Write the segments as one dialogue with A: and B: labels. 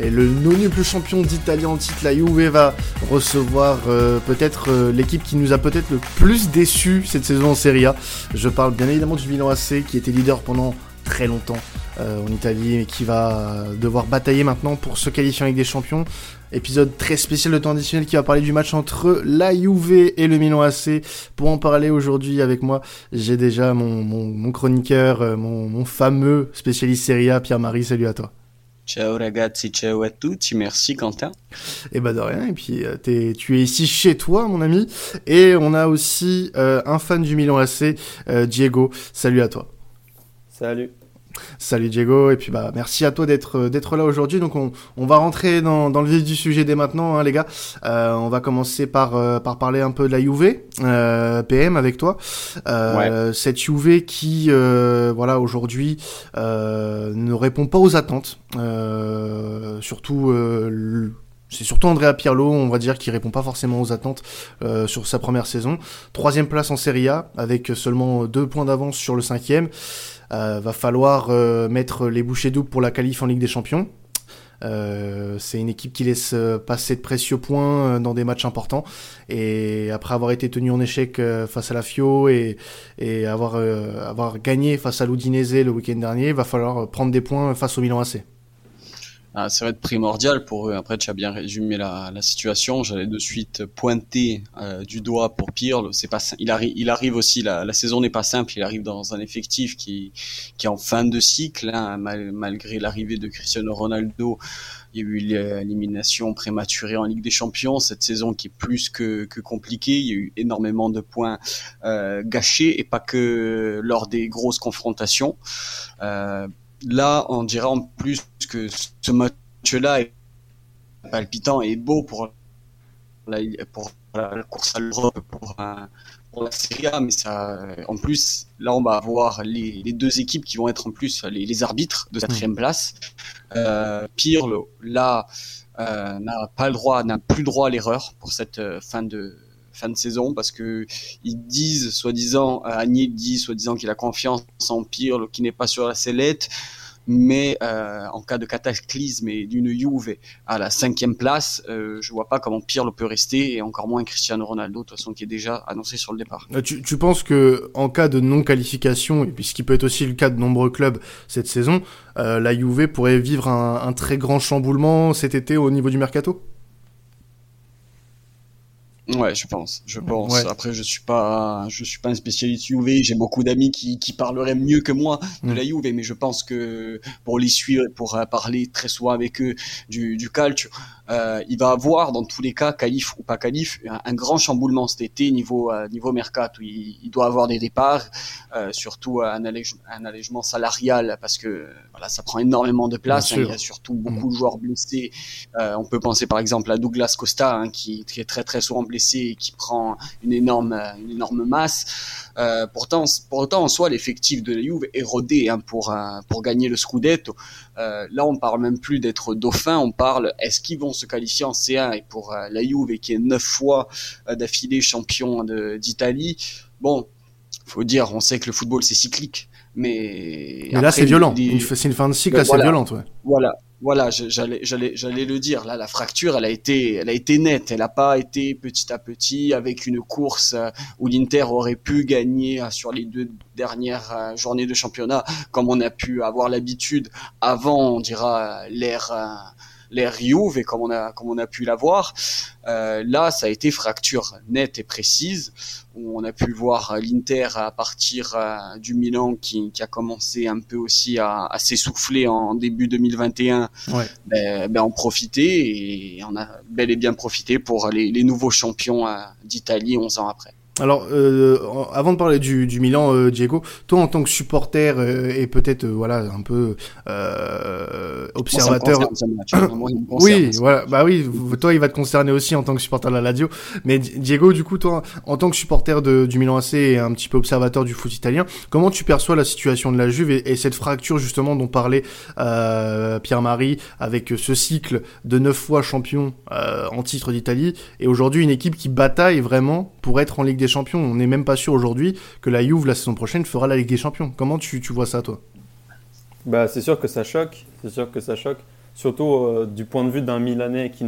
A: Et le non plus champion d'Italie en titre, la Juve, va recevoir euh, peut-être euh, l'équipe qui nous a peut-être le plus déçu cette saison en Serie A. Je parle bien évidemment du Milan AC qui était leader pendant très longtemps euh, en Italie et qui va devoir batailler maintenant pour se qualifier avec des champions. Épisode très spécial de temps additionnel qui va parler du match entre la Juve et le Milan AC. Pour en parler aujourd'hui avec moi, j'ai déjà mon, mon, chroniqueur, mon, mon fameux spécialiste Serie A, Pierre-Marie. Salut à toi.
B: Ciao ragazzi, ciao a tutti, merci Quentin.
A: Et eh bah de rien, et puis euh, tu es ici chez toi mon ami, et on a aussi euh, un fan du Milan AC, euh, Diego, salut à toi.
C: Salut.
A: Salut Diego, et puis bah merci à toi d'être euh, d'être là aujourd'hui. Donc on, on va rentrer dans, dans le vif du sujet dès maintenant, hein, les gars. Euh, on va commencer par euh, par parler un peu de la Juve, euh, PM avec toi. Euh, Cette Juve qui voilà aujourd'hui ne répond pas aux attentes, surtout c'est surtout Andrea Pirlo, on va dire, qui répond pas forcément aux attentes euh, sur sa première saison. Troisième place en Serie A, avec seulement deux points d'avance sur le cinquième. Euh, va falloir euh, mettre les bouchées doubles pour la qualif en Ligue des Champions. Euh, c'est une équipe qui laisse passer de précieux points dans des matchs importants. Et après avoir été tenu en échec face à la Fio et, avoir, gagné face à l'Udinese le week-end dernier, va falloir prendre des points face au Milan AC.
B: Ah, ça va être primordial pour eux. Après, tu as bien résumé la, la situation. J'allais de suite pointer euh, du doigt pour Pirlo. C'est pas, il arrive, il arrive aussi. La, la saison n'est pas simple. Il arrive dans un effectif qui, qui est en fin de cycle, hein, malgré l'arrivée de Cristiano Ronaldo. Il y a eu l'élimination prématurée en Ligue des Champions cette saison qui est plus que, que compliquée. Il y a eu énormément de points euh, gâchés et pas que lors des grosses confrontations. Euh, là, on dirait en plus que ce match-là est palpitant et beau pour la, pour la course à l'Europe, pour, pour, la Serie A, mais ça, en plus, là, on va avoir les, les deux équipes qui vont être en plus les, les arbitres de quatrième mmh. place. Euh, pire, là, euh, n'a pas le droit, n'a plus droit à l'erreur pour cette euh, fin de fin de saison parce que ils disent soi-disant Agnès dit soi-disant qu'il a confiance en Pirlo qui n'est pas sur la sellette mais euh, en cas de cataclysme et d'une Juve à la cinquième place, euh, je vois pas comment Pirlo peut rester et encore moins Cristiano Ronaldo de toute façon qui est déjà annoncé sur le départ.
A: Euh, tu, penses que en cas de non qualification et puis ce qui peut être aussi le cas de nombreux clubs cette saison, euh, la Juve pourrait vivre un très grand chamboulement cet été au niveau du mercato?
B: Ouais, je pense. Je pense. Après, je suis pas, je suis pas un spécialiste Juve. J'ai beaucoup d'amis qui, qui parleraient mieux que moi de mm. la Juve, mais je pense que pour les suivre, pour euh, parler très souvent avec eux du, du calcio, euh, il va avoir dans tous les cas, qualif ou pas qualif, un, grand chamboulement cet été niveau euh, niveau mercato. Il, il, doit avoir des départs, euh, surtout un, allège, un allègement salarial parce que voilà, ça prend énormément de place. Hein, il y a surtout beaucoup de joueurs blessés. On peut penser par exemple à Douglas Costa hein, qui, qui, est très très souvent blessé et qui prend une énorme une énorme masse. Euh, pourtant, pourtant en soi l'effectif de la Juve est rodé hein, pour pour gagner le Scudetto. là, on parle même plus d'être dauphin, on parle est-ce qu'ils vont se qualifier en C1 et pour euh, la Juve qui est neuf fois euh, d'affilée champion d'Italie, bon, faut dire, on sait que le football c'est cyclique, mais,
A: mais là c'est violent. C'est une fin de cycle assez violente, ouais.
B: Voilà, voilà, j'allais, j'allais, j'allais le dire. Là, la fracture, elle a été, elle a été nette. Elle n'a pas été petit à petit avec une course euh, où l'Inter aurait pu gagner sur les deux dernières journées de championnat, comme on a pu avoir l'habitude avant, on dira l'ère l'ère Juve et comme on a comme on a pu l'avoir. Euh, là, ça a été fracture nette et précise. On a pu voir l'Inter à partir euh, du Milan qui, qui, a commencé un peu aussi à, à s'essouffler en début 2021, ouais. ben, ben, en profiter et on a bel et bien profité pour les, les nouveaux champions euh, d'Italie 11 ans après.
A: Alors, euh, avant de parler du, du Milan, euh, Diego, toi en tant que supporter euh, et peut-être euh, voilà un peu euh, observateur. oui, voilà, bah oui, toi il va te concerner aussi en tant que supporter de la Lazio. Mais Diego, du coup, toi en tant que supporter de, du Milan AC et un petit peu observateur du foot italien, comment tu perçois la situation de la Juve et, et cette fracture justement dont parlait Pierre-Marie avec ce cycle de neuf fois champion en titre d'Italie et aujourd'hui une équipe qui bataille vraiment pour être en Ligue des Champions. On n'est même pas sûr aujourd'hui que la Juve la saison prochaine fera la Ligue des Champions. Comment tu, tu vois ça, toi?
C: Bah, c'est sûr que ça choque. C'est sûr que ça choque. surtout du point de vue d'un Milanais qui,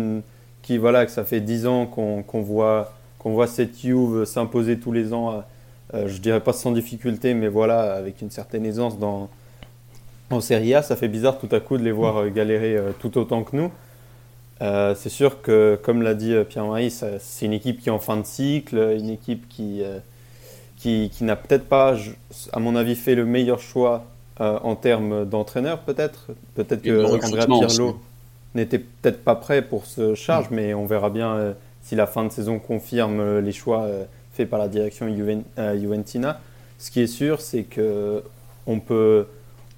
C: qui voilà, que ça fait 10 ans qu'on voit, qu'on voit cette Juve s'imposer tous les ans, je dirais pas sans difficulté, mais voilà, avec une certaine aisance dans, en Serie A, ça fait bizarre tout à coup de les voir galérer tout autant que nous. Euh, c'est sûr que, comme l'a dit euh, Pierre-Marie, c'est une équipe qui est en fin de cycle, une équipe qui, euh, qui, qui n'a peut-être pas, à mon avis, fait le meilleur choix en termes d'entraîneur, peut-être. Peut-être que Andrea Pirlo n'était peut-être pas prêt pour ce charge, mais on verra bien si la fin de saison confirme les choix faits par la direction Juventina. Ce qui est sûr, c'est que on peut,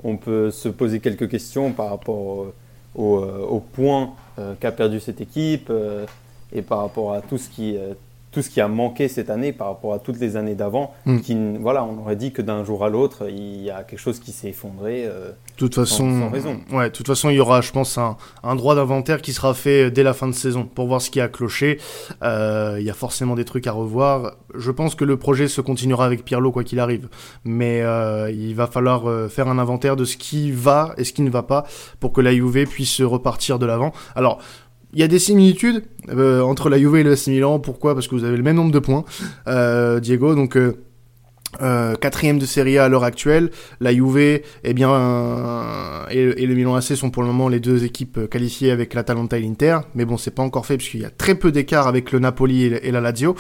C: on peut se poser quelques questions par rapport au, au point euh, qu'a perdu cette équipe euh, et par rapport à tout ce qui euh, tout ce qui a manqué cette année par rapport à toutes les années d'avant. Mm. Qui, voilà, on aurait dit que d'un jour à l'autre, il y a quelque chose qui s'est effondré.
A: Euh, toute façon, sans, raison. Ouais, toute façon, il y aura, je pense, un, un droit d'inventaire qui sera fait dès la fin de saison pour voir ce qui a cloché. Euh, il y a forcément des trucs à revoir. Je pense que le projet se continuera avec Pirlo quoi qu'il arrive, mais euh, il va falloir euh, faire un inventaire de ce qui va et ce qui ne va pas pour que la Juve puisse repartir de l'avant. Alors il y a des similitudes euh, entre la Juve et le Milan. Pourquoi? Parce que vous avez le même nombre de points, euh, Diego. Donc euh, euh, quatrième de Serie A à l'heure actuelle, la Juve eh bien, euh, et, le Milan AC sont pour le moment les deux équipes qualifiées avec l'Atalanta et l'Inter, mais bon c'est pas encore fait puisqu'il y a très peu d'écart avec le Napoli et, la Lazio.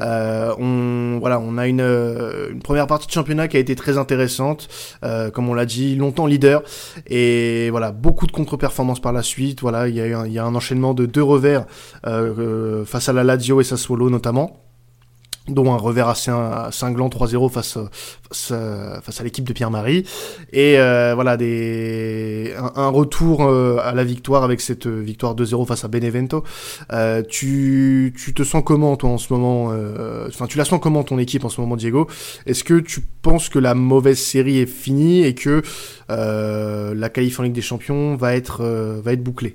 A: Euh, on voilà, on a une, première partie de championnat qui a été très intéressante, comme on l'a dit, longtemps leader et voilà beaucoup de contre-performances par la suite. Voilà, il y a, il y a un enchaînement de deux revers face à la Lazio et Sassuolo notamment dont un revers assez cinglant 3-0 face, face, à l'équipe de Pierre-Marie. Et euh, voilà, des, un, retour euh, à la victoire avec cette victoire 2-0 face à Benevento. Euh, tu, tu te sens comment toi en ce moment Enfin, tu la sens comment ton équipe en ce moment, Diego? Est-ce que tu penses que la mauvaise série est finie et que la qualif en Ligue des Champions va être, va être bouclée?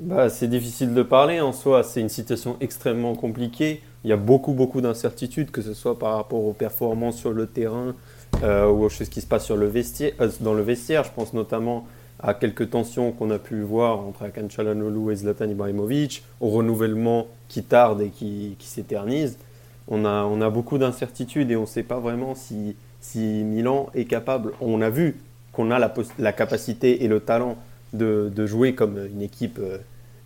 C: Bah, C'est difficile de parler en soi, c'est une situation extrêmement compliquée il y a beaucoup, beaucoup d'incertitudes, que ce soit par rapport aux performances sur le terrain euh, ou aux choses qui se passent euh, dans le vestiaire. Je pense notamment à quelques tensions qu'on a pu voir entre Akan et Zlatan Ibrahimovic, au renouvellement qui tarde et qui, s'éternise. On a, beaucoup d'incertitudes et on ne sait pas vraiment si, Milan est capable. On a vu qu'on a la, la, capacité et le talent de, de, jouer comme une équipe, euh,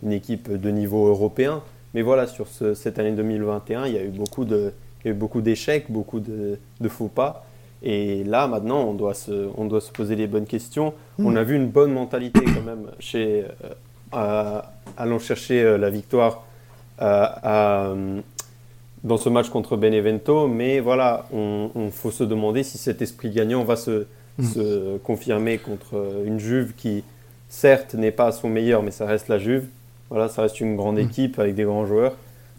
C: une équipe de niveau européen. Mais voilà, sur cette année 2021, il y a eu beaucoup de, beaucoup d'échecs, beaucoup de, faux pas. Et là, maintenant, on doit se, on doit se poser les bonnes questions. On a vu une bonne mentalité quand même chez, euh, allant chercher euh, la victoire euh, dans ce match contre Benevento. Mais voilà, on, faut se demander si cet esprit gagnant va se, mm. se confirmer contre une Juve qui, certes, n'est pas à son meilleur, mais ça reste la Juve. Voilà, ça reste une grande mm. équipe avec des grands joueurs.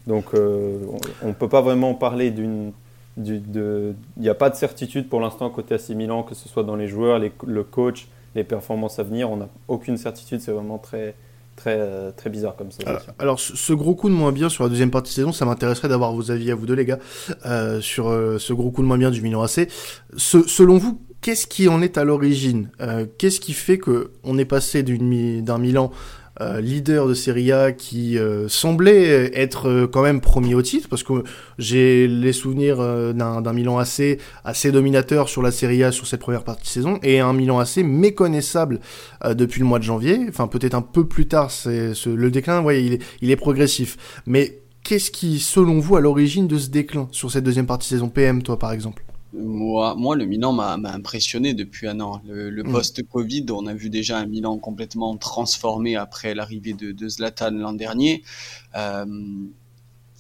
C: Donc euh, on ne peut pas vraiment parler d'une... Il n'y a pas de certitude pour l'instant côté AC Milan, que ce soit dans les joueurs, le coach, les performances à venir. On n'a aucune certitude, c'est vraiment très, très, euh, très bizarre comme ça.
A: Alors, ce gros coup de moins bien sur la deuxième partie de saison, ça m'intéresserait d'avoir vos avis à vous deux, les gars, euh, sur ce gros coup de moins bien du Milan AC. selon vous, qu'est-ce qui en est à l'origine? Qu'est-ce qui fait que on est passé d'un Milan euh, leader de Serie A qui euh, semblait être euh, quand même premier au titre, parce que j'ai les souvenirs d'un Milan AC assez dominateur sur la Serie A sur cette première partie de saison, et un Milan AC méconnaissable depuis le mois de janvier, enfin peut-être un peu plus tard, c'est le déclin, voyez, il est, il est progressif. Mais qu'est-ce qui, selon vous, à l'origine de ce déclin sur cette deuxième partie de saison? PM, toi par exemple
B: moi, moi, le Milan m'a impressionné depuis un an. Le, mm. post-Covid, on a vu déjà un Milan complètement transformé après l'arrivée de, de, Zlatan l'an dernier. Euh,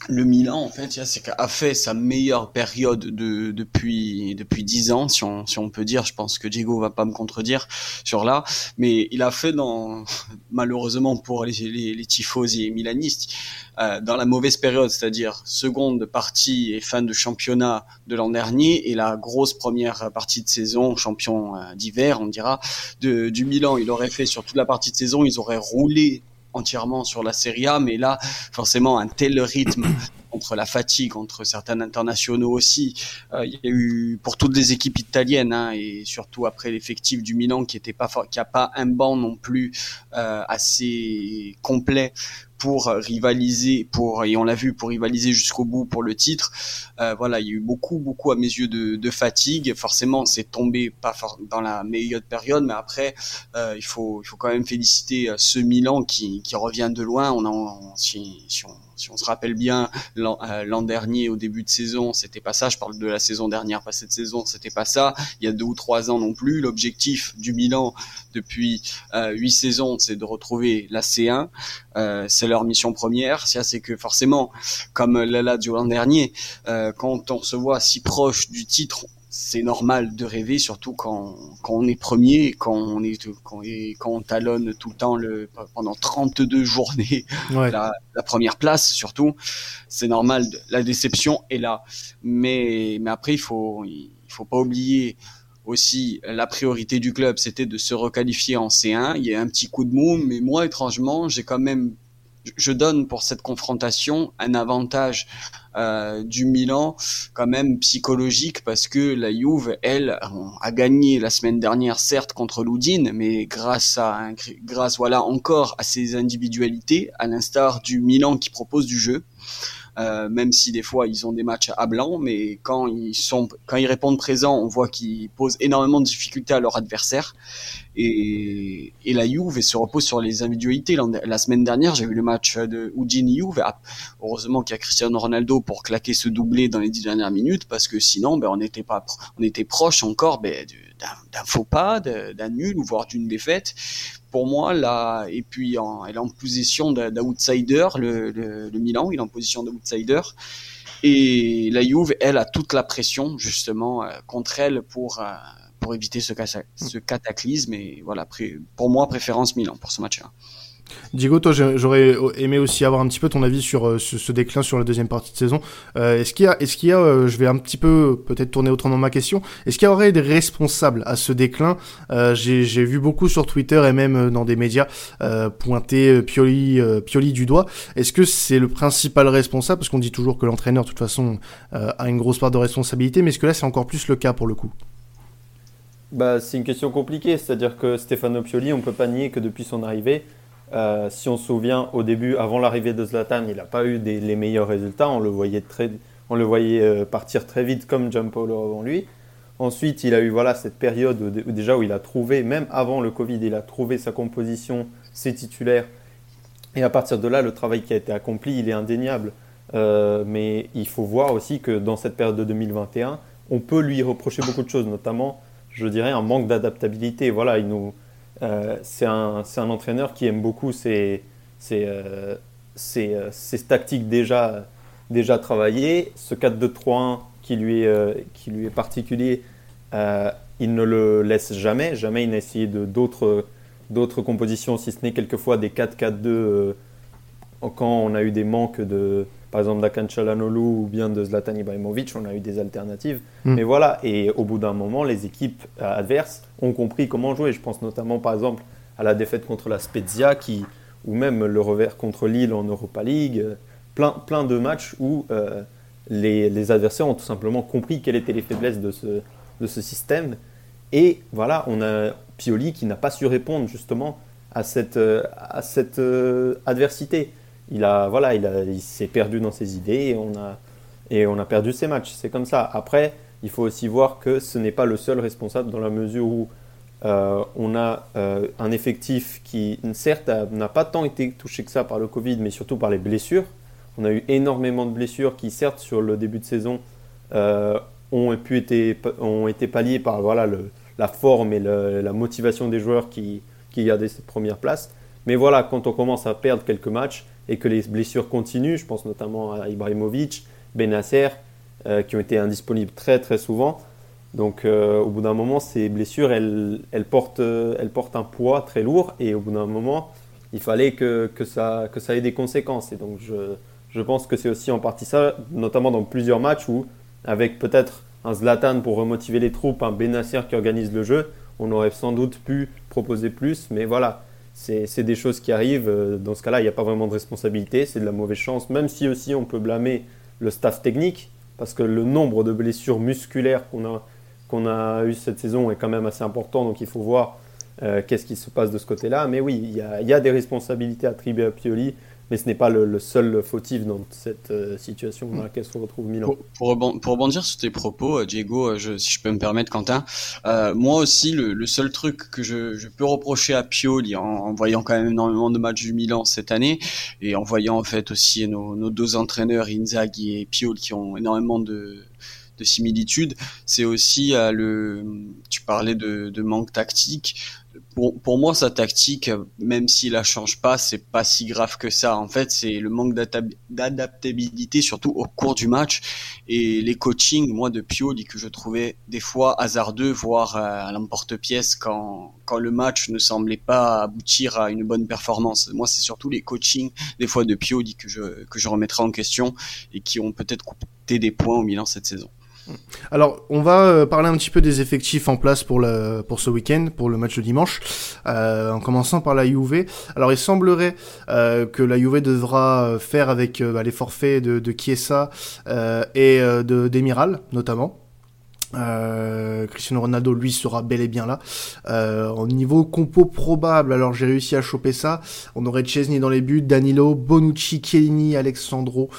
B: le Milan, en fait, c'est a fait sa meilleure période de, depuis depuis dix ans, si on, si on peut dire. Je pense que Diego va pas me contredire sur là, mais il a fait dans malheureusement pour les les, les tifosi et milanistes euh, dans la mauvaise période, c'est-à-dire seconde partie et fin de championnat de l'an dernier et la grosse première partie de saison, champion euh, d'hiver, on dira, de, du Milan. Il aurait fait sur toute la partie de saison, ils auraient roulé entièrement sur la Serie A, mais là, forcément, un tel rythme entre la fatigue, entre certains internationaux aussi. Euh, il y a eu pour toutes les équipes italiennes hein, et surtout après l'effectif du Milan qui était pas qui pas un banc non plus euh, assez complet pour rivaliser, pour et on l'a vu pour rivaliser jusqu'au bout pour le titre. Euh, voilà, il y a eu beaucoup, beaucoup à mes yeux de, de fatigue. Forcément, c'est tombé pas dans la meilleure période, mais après, euh, il faut, il faut quand même féliciter euh, ce Milan qui, qui revient de loin. On en, si, si on si on se rappelle bien, euh, l'an dernier, au début de saison, c'était pas ça. Je parle de la saison dernière, pas cette saison, c'était pas ça. Il y a deux ou trois ans non plus. L'objectif du Milan depuis euh, huit saisons, c'est de retrouver la C1. Euh, c'est leur mission première. C'est que forcément, comme la du l'an dernier, quand on se voit si proche du titre, c'est normal de rêver, surtout quand, quand on est premier, quand on est quand, quand on talonne tout le temps le pendant 32 journées la, la, première place, surtout, c'est normal. La déception est là, mais mais après il faut il faut pas oublier aussi la priorité du club, c'était de se requalifier en C1. Il y a un petit coup de mou, mais moi étrangement, j'ai quand même je donne pour cette confrontation un avantage euh, du Milan quand même psychologique parce que la Juve, elle, a gagné la semaine dernière certes contre l'Udine, mais grâce à grâce voilà encore à ses individualités, à l'instar du Milan qui propose du jeu. Euh, même si des fois ils ont des matchs à blanc, mais quand ils sont, quand ils répondent présent, on voit qu'ils posent énormément de difficultés à leur adversaire. Et, la Juve se repose sur les individualités. La semaine dernière, j'ai vu le match de Udine Juve. Ah, heureusement qu'il y a Cristiano Ronaldo pour claquer ce doublé dans les dix dernières minutes, parce que sinon, ben, on n'était pas, on était proche encore ben, d'un faux pas, d'un nul ou voire d'une défaite pour moi, là, et puis elle est en position d'outsider, le, Milan, il est en position d'outsider. Et la Juve, elle a toute la pression, justement, euh, contre elle pour, euh, pour éviter ce, ce cataclysme. Et voilà, pour moi, préférence Milan pour ce match-là.
A: Diego, toi, j'aurais aimé aussi avoir un petit peu ton avis sur euh, ce, déclin sur la deuxième partie de saison. Euh, est-ce qu'il y a, est-ce qu'il y a, euh, je vais un petit peu peut-être tourner autrement ma question. Est-ce qu'il y aurait des responsables à ce déclin? J'ai, vu beaucoup sur Twitter et même dans des médias pointer Pioli, Pioli du doigt. Est-ce que c'est le principal responsable? Parce qu'on dit toujours que l'entraîneur, de toute façon, a une grosse part de responsabilité, mais est-ce que là, c'est encore plus le cas pour le coup?
C: Bah, c'est une question compliquée, c'est-à-dire que Stefano Pioli, on peut pas nier que depuis son arrivée, euh, si on se souvient, au début, avant l'arrivée de Zlatan, il n'a pas eu les meilleurs résultats. On le voyait, très, on le voyait euh, partir très vite comme Giampaolo avant lui. Ensuite, il a eu voilà, cette période où, déjà où il a trouvé, même avant le Covid, il a trouvé sa composition, ses titulaires. Et à partir de là, le travail qui a été accompli, il est indéniable. Euh, mais il faut voir aussi que dans cette période de 2021, on peut lui reprocher beaucoup de choses, notamment, je dirais, un manque d'adaptabilité. Voilà, il nous, c'est un, un, entraîneur qui aime beaucoup ses, ses, euh, euh, tactiques déjà, déjà travaillées. Ce 4-2-3-1 qui, lui est, qui lui est particulier, il ne le laisse jamais. Jamais il n'a essayé d'autres d'autres compositions, si ce n'est quelquefois des 4-4-2 quand on a eu des manques de, par exemple d'Akan Chalanolu ou bien de Zlatan Ibrahimovic, on a eu des alternatives. Hmm. Mais voilà, et au bout d'un moment, les équipes adverses ont compris comment jouer. Je pense notamment par exemple à la défaite contre la Spezia qui, ou même le revers contre Lille en Europa League. Plein, plein de matchs où euh, les, les, adversaires ont tout simplement compris quelles étaient les faiblesses de ce, de ce système. Et voilà, on a Pioli qui n'a pas su répondre justement à cette, à cette euh, adversité il a voilà, il, s'est perdu dans ses idées et on a et on a perdu ses matchs. C'est comme ça. Après, il faut aussi voir que ce n'est pas le seul responsable dans la mesure où euh, on a euh, un effectif qui, certes, n'a pas tant été touché que ça par le Covid, mais surtout par les blessures. On a eu énormément de blessures qui, certes, sur le début de saison, euh, ont, pu été, ont été palliées par voilà, la forme et la motivation des joueurs qui, qui gardaient cette première place. Mais voilà, quand on commence à perdre quelques matchs, et que les blessures continuent, je pense notamment à Ibrahimovic, Benasser, euh, qui ont été indisponibles très très souvent. Donc euh, au bout d'un moment, ces blessures, elles, elles, portent, euh, elles portent un poids très lourd et au bout d'un moment, il fallait que, que, ça, que ça ait des conséquences. Et donc je, je pense que c'est aussi en partie ça, notamment dans plusieurs matchs où, avec peut-être un Zlatan pour remotiver les troupes, un Benasser qui organise le jeu, on aurait sans doute pu proposer plus. Mais voilà, c'est des choses qui arrivent. Euh, dans ce cas-là, il n'y a pas vraiment de responsabilité, c'est de la mauvaise chance, même si aussi on peut blâmer le staff technique, parce que le nombre de blessures musculaires qu'on a, qu'on a eu cette saison est quand même assez important, donc il faut voir euh, qu'est-ce qui se passe de ce côté-là. Mais oui, il y, il y a des responsabilités attribuées à Pioli mais ce n'est pas le, seul fautif dans cette euh, situation dans laquelle se retrouve Milan.
B: Pour, pour, rebondir sur tes propos, euh, Diego, euh, je, si je peux me permettre, Quentin, moi aussi, le, seul truc que je, peux reprocher à Pioli, en, voyant quand même énormément de matchs du Milan cette année, et en voyant en fait aussi nos, deux entraîneurs, Inzaghi et Pioli, qui ont énormément de, de similitudes, c'est aussi le. Tu parlais de, de manque tactique pour, pour moi, sa tactique, même s'il la change pas, c'est pas si grave que ça. En fait, c'est le manque d'adaptabilité, surtout au cours du match, et les coachings, moi, de Pioli, que je trouvais des fois hasardeux, voire euh, à l'emporte-pièce quand, quand le match ne semblait pas aboutir à une bonne performance. Moi, c'est surtout les coachings, des fois, de Pioli que je, que je remettrai en question et qui ont peut-être coûté des points au Milan cette saison.
A: Alors, on va euh, parler un petit peu des effectifs en place pour, le, pour ce week-end, pour le match de dimanche, euh, en commençant par la Juve. Alors, il semblerait euh, que la Juve devra faire avec bah, les forfaits de, de Chiesa et de d'Emiral, notamment. Cristiano Ronaldo, lui, sera bel et bien là. au niveau compo probable, alors j'ai réussi à choper ça. On aurait Chesney dans les buts, Danilo, Bonucci, Chiellini, Alexandro,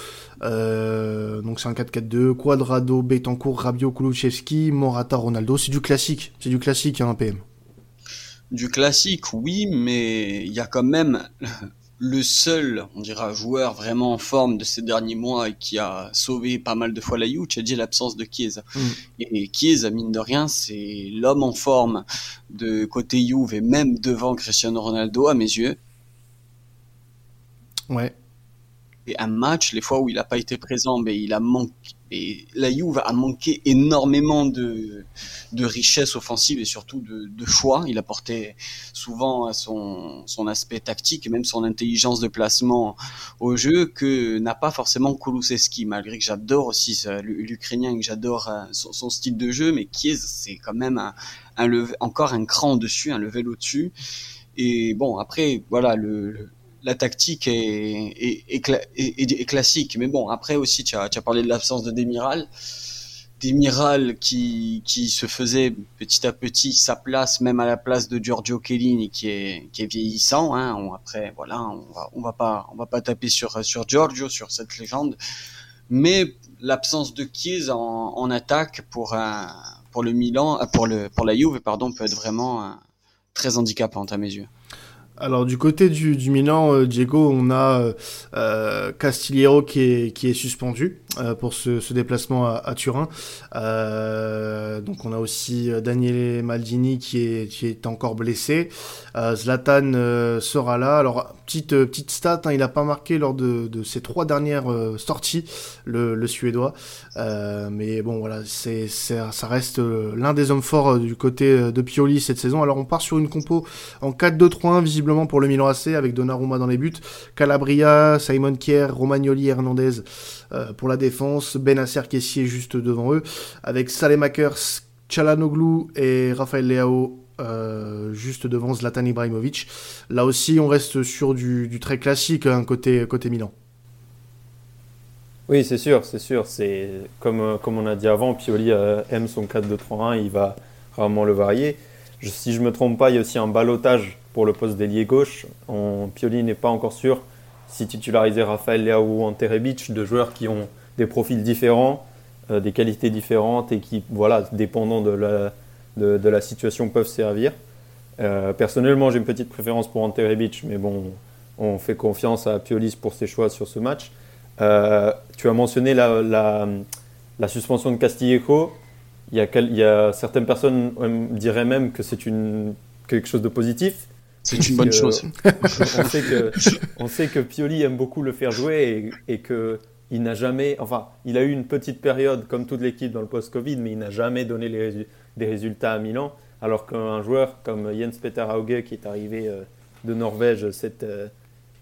A: euh, donc c'est un 4-4-2, Quadrado, Betancourt, Rabiot, Kulusevski, Morata, Ronaldo. C'est du classique, c'est du classique, hein, un PM.
B: Du classique, oui, mais il y a quand même le seul, on dira, joueur vraiment en forme de ces derniers mois et qui a sauvé pas mal de fois la Juve, dit l'absence de Chiesa. Mm. Et Chiesa, mine de rien, c'est l'homme en forme de côté Juve et même devant Cristiano Ronaldo à mes yeux.
A: Ouais,
B: un match, les fois où il n'a pas été présent, mais il a manqué. La Juve a manqué énormément de, de richesse offensive et surtout de, de choix. Il apportait souvent son, son aspect tactique et même son intelligence de placement au jeu que n'a pas forcément Kulusevski, malgré que j'adore aussi l'Ukrainien et que j'adore euh, son, style de jeu, mais qui c'est quand même encore un cran au-dessus, un level au-dessus. Et bon, après, voilà, le la tactique est, classique. Mais bon, après aussi, tu as, parlé de l'absence de Demiral. Demiral qui, se faisait petit à petit sa place, même à la place de Giorgio Chiellini, qui est, vieillissant. Hein. après, voilà, on va, va pas, taper sur, Giorgio, sur cette légende. Mais l'absence de Chiesa en, attaque pour le Milan, pour le, pour la Juve, pardon, peut être vraiment euh, très handicapante à mes yeux.
A: Alors du côté du, Milan, euh, Diego, on a euh, euh Castillero qui est, qui est suspendu pour ce, ce, déplacement à, Turin. donc on a aussi Daniele Maldini qui est, qui est encore blessé. Zlatan sera là. Alors petite petite stat, hein, il n'a pas marqué lors de, ses trois dernières sorties, le, Suédois. mais bon voilà, ça reste l'un des hommes forts du côté de Pioli cette saison. Alors on part sur une compo en 4-2-3-1 visible pour le Milan AC avec Donnarumma dans les buts, Calabria, Simon Kier, Romagnoli, Hernandez euh, pour la défense, Benacer qui est juste devant eux, avec Salemakers, Chalanoglu et Rafael Leao euh, juste devant Zlatan Ibrahimovic. Là aussi, on reste sur du, très classique hein, côté, côté Milan.
C: Oui, c'est sûr, c'est sûr. C'est comme, euh, comme on a dit avant, Pioli aime son 4-2-3-1, il va rarement le varier. si je me trompe pas, il y a aussi un balotage pour le poste d'ailier gauche. Pioli n'est pas encore sûr si titulariser Raphaël Leao ou Anterebic, deux joueurs qui ont des profils différents, euh, des qualités différentes et qui, voilà, dépendant de la, de, la situation, peuvent servir. Euh, personnellement, j'ai une petite préférence pour Anterebic, mais bon, on fait confiance à Pioli pour ses choix sur ce match. Euh, tu as mentionné la, la, suspension de Castillejo. Il y, a, il y a certaines personnes diraient même que c'est quelque chose de positif.
B: C'est une bonne chose.
C: on, sait que, on sait que Pioli aime beaucoup le faire jouer et, et que il n'a jamais, enfin, il a eu une petite période comme toute l'équipe dans le post-Covid, mais il n'a jamais donné les des résultats à Milan. Alors qu'un joueur comme Jens Peter Hauge, qui est arrivé euh, de Norvège cette, euh,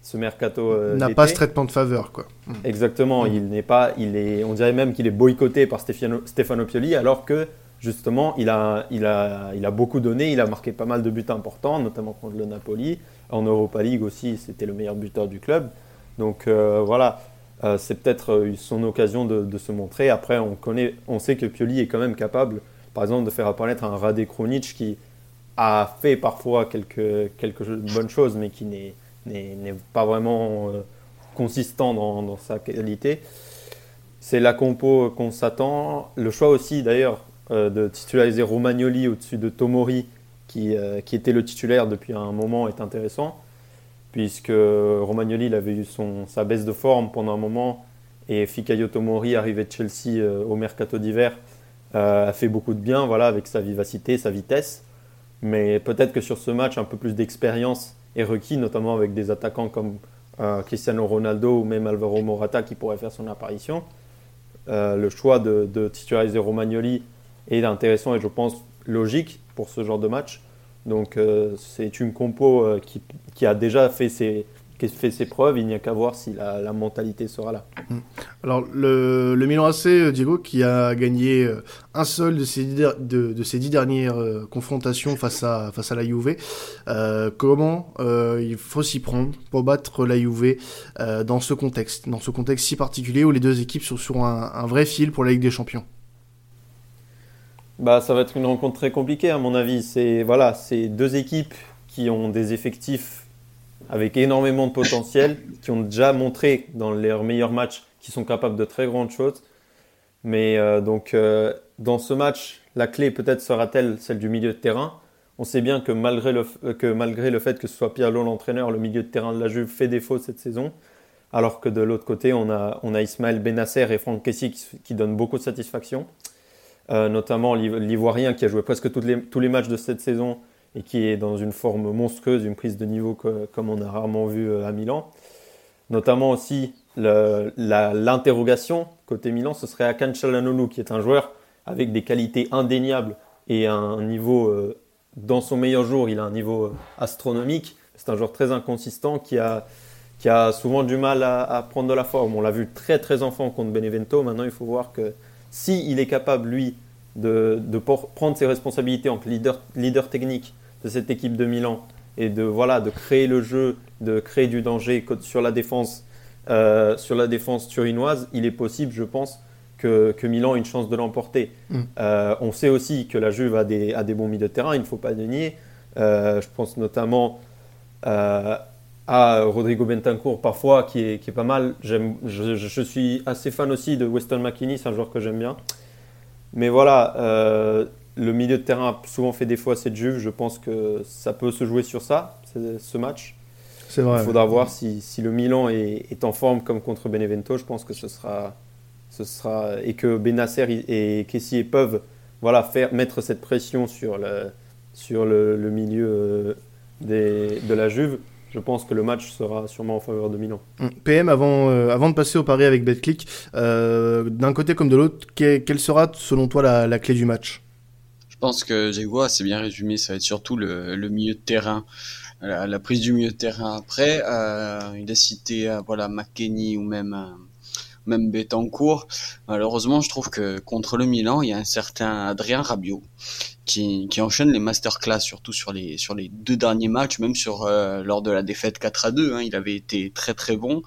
C: ce mercato,
A: euh, n'a pas ce traitement de faveur, quoi.
C: Mm. Exactement, mm. il n'est pas, il est, on dirait même qu'il est boycotté par Stefano, Stefano Pioli, alors que justement, il a, il, a, il a beaucoup donné, il a marqué pas mal de buts importants, notamment contre le Napoli. En Europa League aussi, c'était le meilleur buteur du club. Donc euh, c'est peut-être son occasion de, se montrer. Après, on, connaît, on sait que Pioli est quand même capable, par exemple, de faire apparaître un Kronic qui a fait parfois quelques, bonnes choses, mais qui n'est pas vraiment consistant dans, sa qualité. C'est la compo qu'on s'attend. Le choix aussi, d'ailleurs, de titulariser Romagnoli au-dessus de Tomori, qui était le titulaire depuis un moment, est intéressant puisque Romagnoli avait eu sa baisse de forme pendant un moment et Fikayo Tomori, arrivé de Chelsea euh, au mercato d'hiver, euh, a fait beaucoup de bien voilà, avec sa vivacité, sa vitesse. Mais peut-être que sur ce match, un peu plus d'expérience est requis, notamment avec des attaquants comme euh, Cristiano Ronaldo ou même Alvaro Morata qui pourrait faire son apparition. le choix de, de titulariser Romagnoli est intéressant et je pense logique pour ce genre de match. Donc euh, c'est une compo euh, qui, a déjà fait ses, fait ses preuves, il n'y a qu'à voir si la, mentalité sera là.
A: Mm. Alors le, Milan AC, euh, Diego, qui a gagné un seul de ses de, ces dix dernières confrontations face à, face à la Juve, comment il faut s'y prendre pour battre la Juve dans ce contexte, dans ce contexte si particulier où les deux équipes sont sur un vrai fil pour la Ligue des Champions?
C: Bah, ça va être une rencontre très compliquée à mon avis. C'est voilà, deux équipes qui ont des effectifs avec énormément de potentiel, qui ont déjà montré dans leurs meilleurs matchs qu'ils sont capables de très grandes choses. Mais euh, donc euh, dans ce match, la clé peut-être sera-t-elle celle du milieu de terrain. On sait bien que malgré le, que malgré le fait que ce soit Pirlo l'entraîneur, le milieu de terrain de la Juve fait défaut cette saison. Alors que de l'autre côté, on a, on a Ismaël Benasser et Franck Kessie qui, qui donnent beaucoup de satisfaction. Euh, notamment l'Ivoirien qui a joué presque tous les matchs de cette saison et qui est dans une forme monstrueuse, une prise de niveau comme on a rarement vu euh, à Milan. Notamment aussi l'interrogation côté Milan, ce serait Akan Çalhanoğlu qui est un joueur avec des qualités indéniables et un niveau, euh, dans son meilleur jour, il a un niveau astronomique. C'est un joueur très inconsistant qui a, qui a souvent du mal à, à prendre de la forme. On l'a vu très très enfant contre Benevento. Maintenant, il faut voir que s'il il est capable, lui, de, prendre ses responsabilités en leader, leader technique de cette équipe de Milan et de, voilà, de créer le jeu, de créer du danger sur la défense, euh, sur la défense turinoise, il est possible, je pense, que, Milan ait une chance de l'emporter. Mm. Euh, on sait aussi que la Juve a des, a des bons milieux de terrain, il ne faut pas le nier. Euh, je pense notamment à Rodrigo Bentancur parfois qui est, qui est pas mal. Je, je, suis assez fan aussi de Weston McKinney, c'est un joueur que j'aime bien. Mais voilà, euh, le milieu de terrain a souvent fait défaut à cette Juve. Je pense que ça peut se jouer sur ça, ce match. C'est vrai. Il faudra voir si, si, le Milan est, est, en forme comme contre Benevento. Je pense que ce sera, ce sera et que Benacer et Kessie peuvent voilà faire mettre cette pression sur le sur le, le milieu euh, des, de la Juve je pense que le match sera sûrement en faveur de Milan.
A: Mm. PM, avant, euh, avant de passer au pari avec BetClick, euh, d'un côté comme de l'autre, quelle sera selon toi la, clé du match?
B: Je pense que Diego a assez bien résumé, ça va être surtout le, milieu de terrain. La, prise du milieu de terrain après, euh, il a cité voilà, McKenny ou même même Betancourt. Malheureusement, je trouve que contre le Milan, il y a un certain Adrien Rabiot qui, qui enchaîne les masterclass, surtout sur les sur les deux derniers matchs, même sur euh, lors de la défaite 4 à 2. Hein, il avait été très très bon.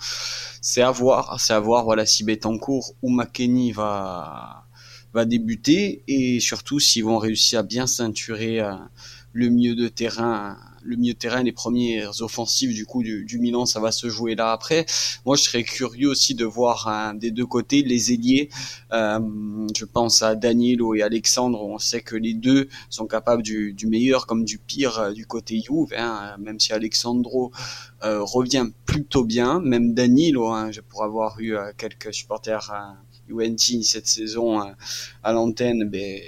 B: C'est à voir, c'est à voir. Voilà si Betancourt ou McKenny va va débuter et surtout s'ils vont réussir à bien ceinturer euh, le milieu de terrain le milieu de terrain, les premières offensives du coup du, Milan, ça va se jouer là après. Moi, je serais curieux aussi de voir des deux côtés les ailiers. Euh, je pense à Danilo et Alexandre. On sait que les deux sont capables du, meilleur comme du pire euh, du côté Juve. Hein, même si Alexandro euh, revient plutôt bien, même Danilo, hein, pourrais avoir eu quelques supporters Juventus cette saison à l'antenne, ben,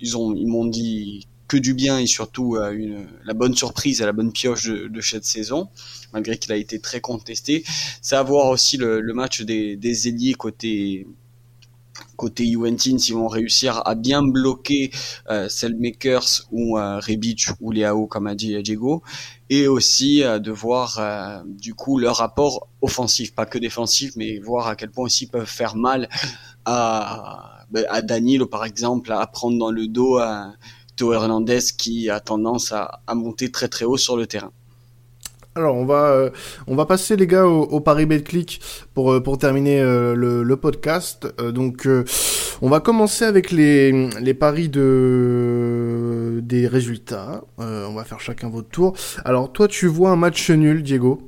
B: ils ont ils m'ont dit que du bien et surtout euh, une, la bonne surprise à la bonne pioche de, cette saison, malgré qu'il a été très contesté. C'est à voir aussi le, match des, des ailiers côté côté Juventus, s'ils vont réussir à bien bloquer euh, Selmakers ou euh, Rebic ou Leao, comme a dit Diego, et aussi euh, de voir euh, du coup leur rapport offensif, pas que défensif, mais voir à quel point aussi ils peuvent faire mal à, à Danilo par exemple, à prendre dans le dos à, Théo Hernandez qui a tendance à, monter très très haut sur le terrain.
A: Alors on va euh, on va passer les gars au, au Paris Betclic pour euh, pour terminer euh, le, le, podcast. donc on va commencer avec les les paris de des résultats. on va faire chacun votre tour. Alors toi tu vois un match nul Diego,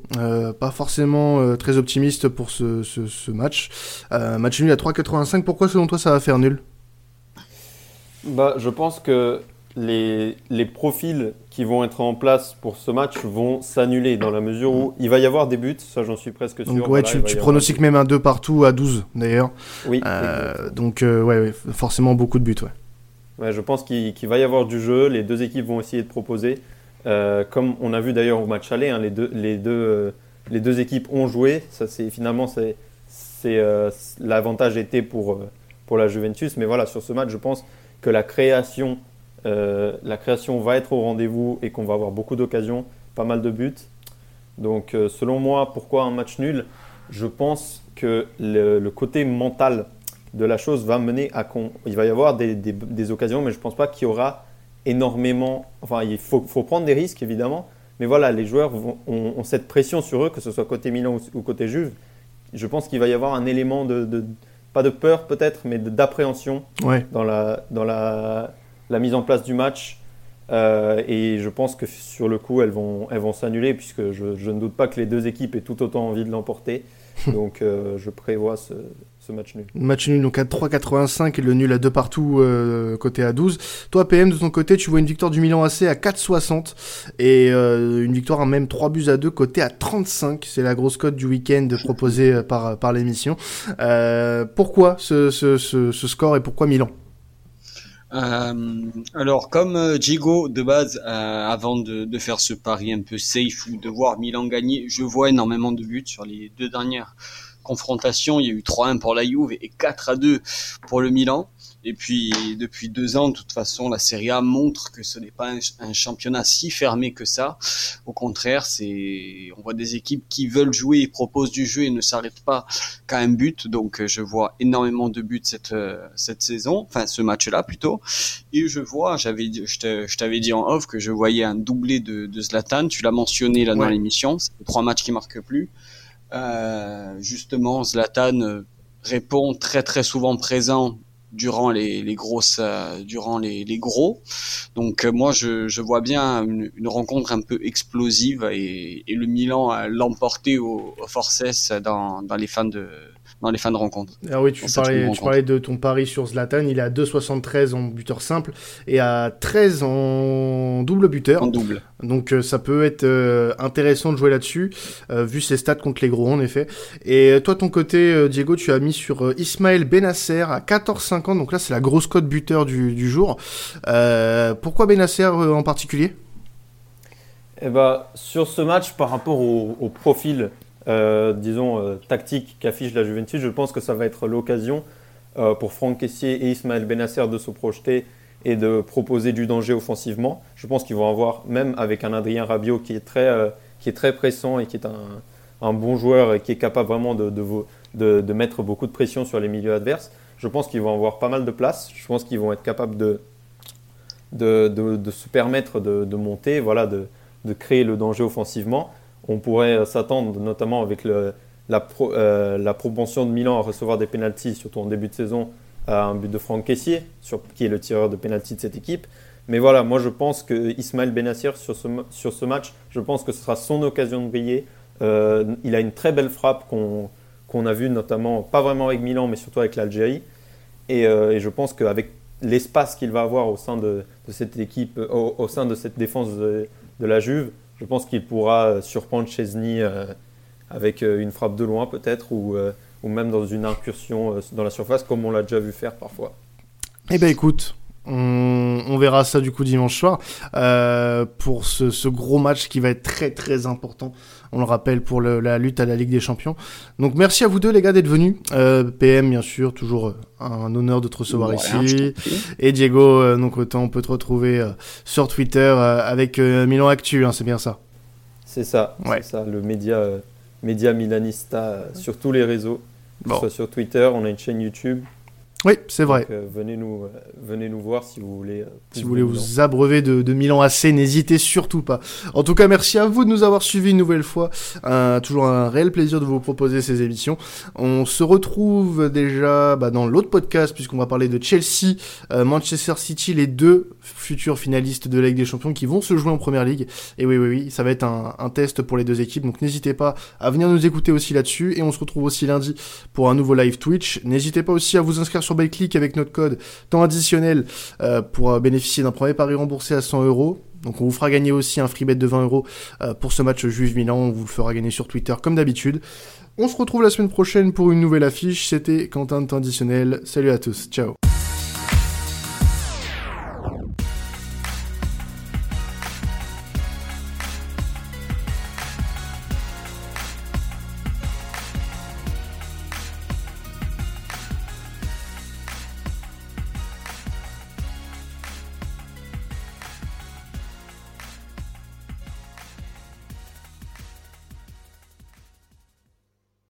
A: pas forcément très optimiste pour ce ce, ce match. match nul à 3,85. Pourquoi selon toi ça va faire nul?
C: Bah je pense que les, les, profils qui vont être en place pour ce match vont s'annuler dans la mesure où il va y avoir des buts, ça j'en suis presque sûr.
A: Donc ouais, tu, tu pronostiques même un 2 partout à 12 d'ailleurs. Oui. Euh, donc euh, ouais, ouais, forcément beaucoup de buts. Ouais.
C: ouais je pense qu'il va y avoir du jeu, les deux équipes vont essayer de proposer. Euh, comme on a vu d'ailleurs au match aller, hein, les, deux, les, deux, les deux équipes ont joué. Ça, finalement c'est l'avantage était pour, pour la Juventus. Mais voilà, sur ce match, je pense que la création euh, la création va être au rendez-vous et qu'on va avoir beaucoup d'occasions, pas mal de buts. Donc euh, selon moi, pourquoi un match nul? Je pense que le, côté mental de la chose va mener à qu'on il va y avoir des, occasions, mais je ne pense pas qu'il y aura énormément. Enfin, il faut, prendre des risques évidemment, mais voilà, les joueurs ont, cette pression sur eux, que ce soit côté Milan ou, côté Juve. Je pense qu'il va y avoir un élément de, pas de peur peut-être, mais d'appréhension dans la dans la la mise en place du match. Euh, et je pense que sur le coup, elles vont, elles vont s'annuler puisque je, ne doute pas que les deux équipes aient tout autant envie de l'emporter. donc euh, je prévois ce, match nul.
A: Match nul donc à 3,85 et le nul à 2 partout euh, côté à 12. Toi PM de ton côté, tu vois une victoire du Milan AC à 4,60 et une victoire à même 3 buts à 2 côté à 35. C'est la grosse cote du week-end proposée par, par l'émission. pourquoi ce, ce, ce score et pourquoi Milan?
B: Euh, alors, comme euh, Diego de base, euh, avant de, de, faire ce pari un peu safe ou de voir Milan gagner, je vois énormément de buts sur les deux dernières confrontations. Il y a eu 3-1 pour la Juve et 4-2 pour le Milan. Et puis depuis deux ans, de toute façon, la Serie A montre que ce n'est pas un, championnat si fermé que ça. Au contraire, c'est on voit des équipes qui veulent jouer et proposent du jeu et ne s'arrêtent pas qu'à un but. Donc je vois énormément de buts cette cette saison, enfin ce match-là plutôt. Et je vois, j'avais je t'avais dit en off que je voyais un doublé de, de Zlatan. Tu l'as mentionné là dans l'émission. C'est trois matchs qui marquent plus. Euh, justement, Zlatan répond très très souvent présent durant les, les grosses euh, durant les, les, gros. Donc euh, moi je, je vois bien une, une, rencontre un peu explosive et, et le Milan a l'emporté au, au Forces dans, dans les fans de dans les fins de rencontre.
A: Ah oui, tu parlais, tu parlais de ton pari sur Zlatan, il est à 2,73 en buteur simple et à 13 en double buteur.
B: En double.
A: Donc euh, ça peut être euh, intéressant de jouer là-dessus, euh, vu ses stats contre les gros en effet. Et toi, ton côté, Diego, tu as mis sur Ismaël Benasser à 14,50, donc là c'est la grosse cote buteur du, du jour. pourquoi Benasser en particulier?
C: Eh ben, sur ce match, par rapport au, au profil euh, disons, euh, tactique qu'affiche la Juventus, je pense que ça va être l'occasion euh, pour Franck Kessier et Ismaël Benasser de se projeter et de proposer du danger offensivement. Je pense qu'ils vont avoir, même avec un Adrien Rabiot qui est très, qui est très pressant et qui est un, bon joueur et qui est capable vraiment de, de, mettre beaucoup de pression sur les milieux adverses, je pense qu'ils vont avoir pas mal de place. Je pense qu'ils vont être capables de, de, se permettre de, monter, voilà, de créer le danger offensivement on pourrait s'attendre, notamment avec la, euh, la, propension de Milan à recevoir des pénalties, surtout en début de saison, à un but de Franck Caissier, qui est le tireur de pénalty de cette équipe. Mais voilà, moi je pense que Ismaël Benassir sur ce, match, je pense que ce sera son occasion de briller. Euh, il a une très belle frappe qu'on a vue notamment, pas vraiment avec Milan, mais surtout avec l'Algérie. Et, euh, je pense qu'avec l'espace qu'il va avoir au sein de, cette équipe, au, au, sein de cette défense de, de la Juve, je pense qu'il pourra euh, surprendre Chesney euh, avec euh, une frappe de loin peut-être ou, ou même dans une incursion dans la surface comme on l'a déjà vu faire parfois.
A: Eh ben écoute, on, verra ça du coup dimanche soir euh, pour ce, gros match qui va être très très important. On le rappelle pour la lutte à la Ligue des Champions. Donc merci à vous deux les gars d'être venus. Euh, PM bien sûr, toujours un honneur de te recevoir ici. Et Diego, euh, donc autant on peut te retrouver sur Twitter avec Milan Actu, hein, c'est bien ça.
C: C'est ça, c'est ça, le média, média milanista sur tous les réseaux. Bon. soit sur Twitter, on a une chaîne YouTube
A: Oui, c'est vrai.
C: Donc, euh, venez, nous, euh, venez nous voir si vous voulez. euh,
A: Si vous voulez
C: Milan.
A: vous abreuver de, de Milan AC, n'hésitez surtout pas. En tout cas, merci à vous de nous avoir suivis une nouvelle fois. Toujours un réel plaisir de vous proposer ces émissions. On se retrouve déjà bah, dans l'autre podcast, puisqu'on va parler de Chelsea, Manchester City, les deux futurs finalistes de la Ligue des Champions qui vont se jouer en Première Ligue. Et oui, oui, oui, ça va être un, un test pour les deux équipes. Donc n'hésitez pas à venir nous écouter aussi là-dessus. Et on se retrouve aussi lundi pour un nouveau live Twitch. N'hésitez pas aussi à vous inscrire sur ByClick avec notre code temps additionnel euh, pour euh, bénéficier d'un premier pari remboursé à 100 euros. Donc on vous fera gagner aussi un free bet de 20 euros euh, pour ce match Juve Milan. On vous le fera gagner sur Twitter comme d'habitude. On se retrouve la semaine prochaine pour une nouvelle affiche. C'était Quentin de temps additionnel. Salut à tous. Ciao.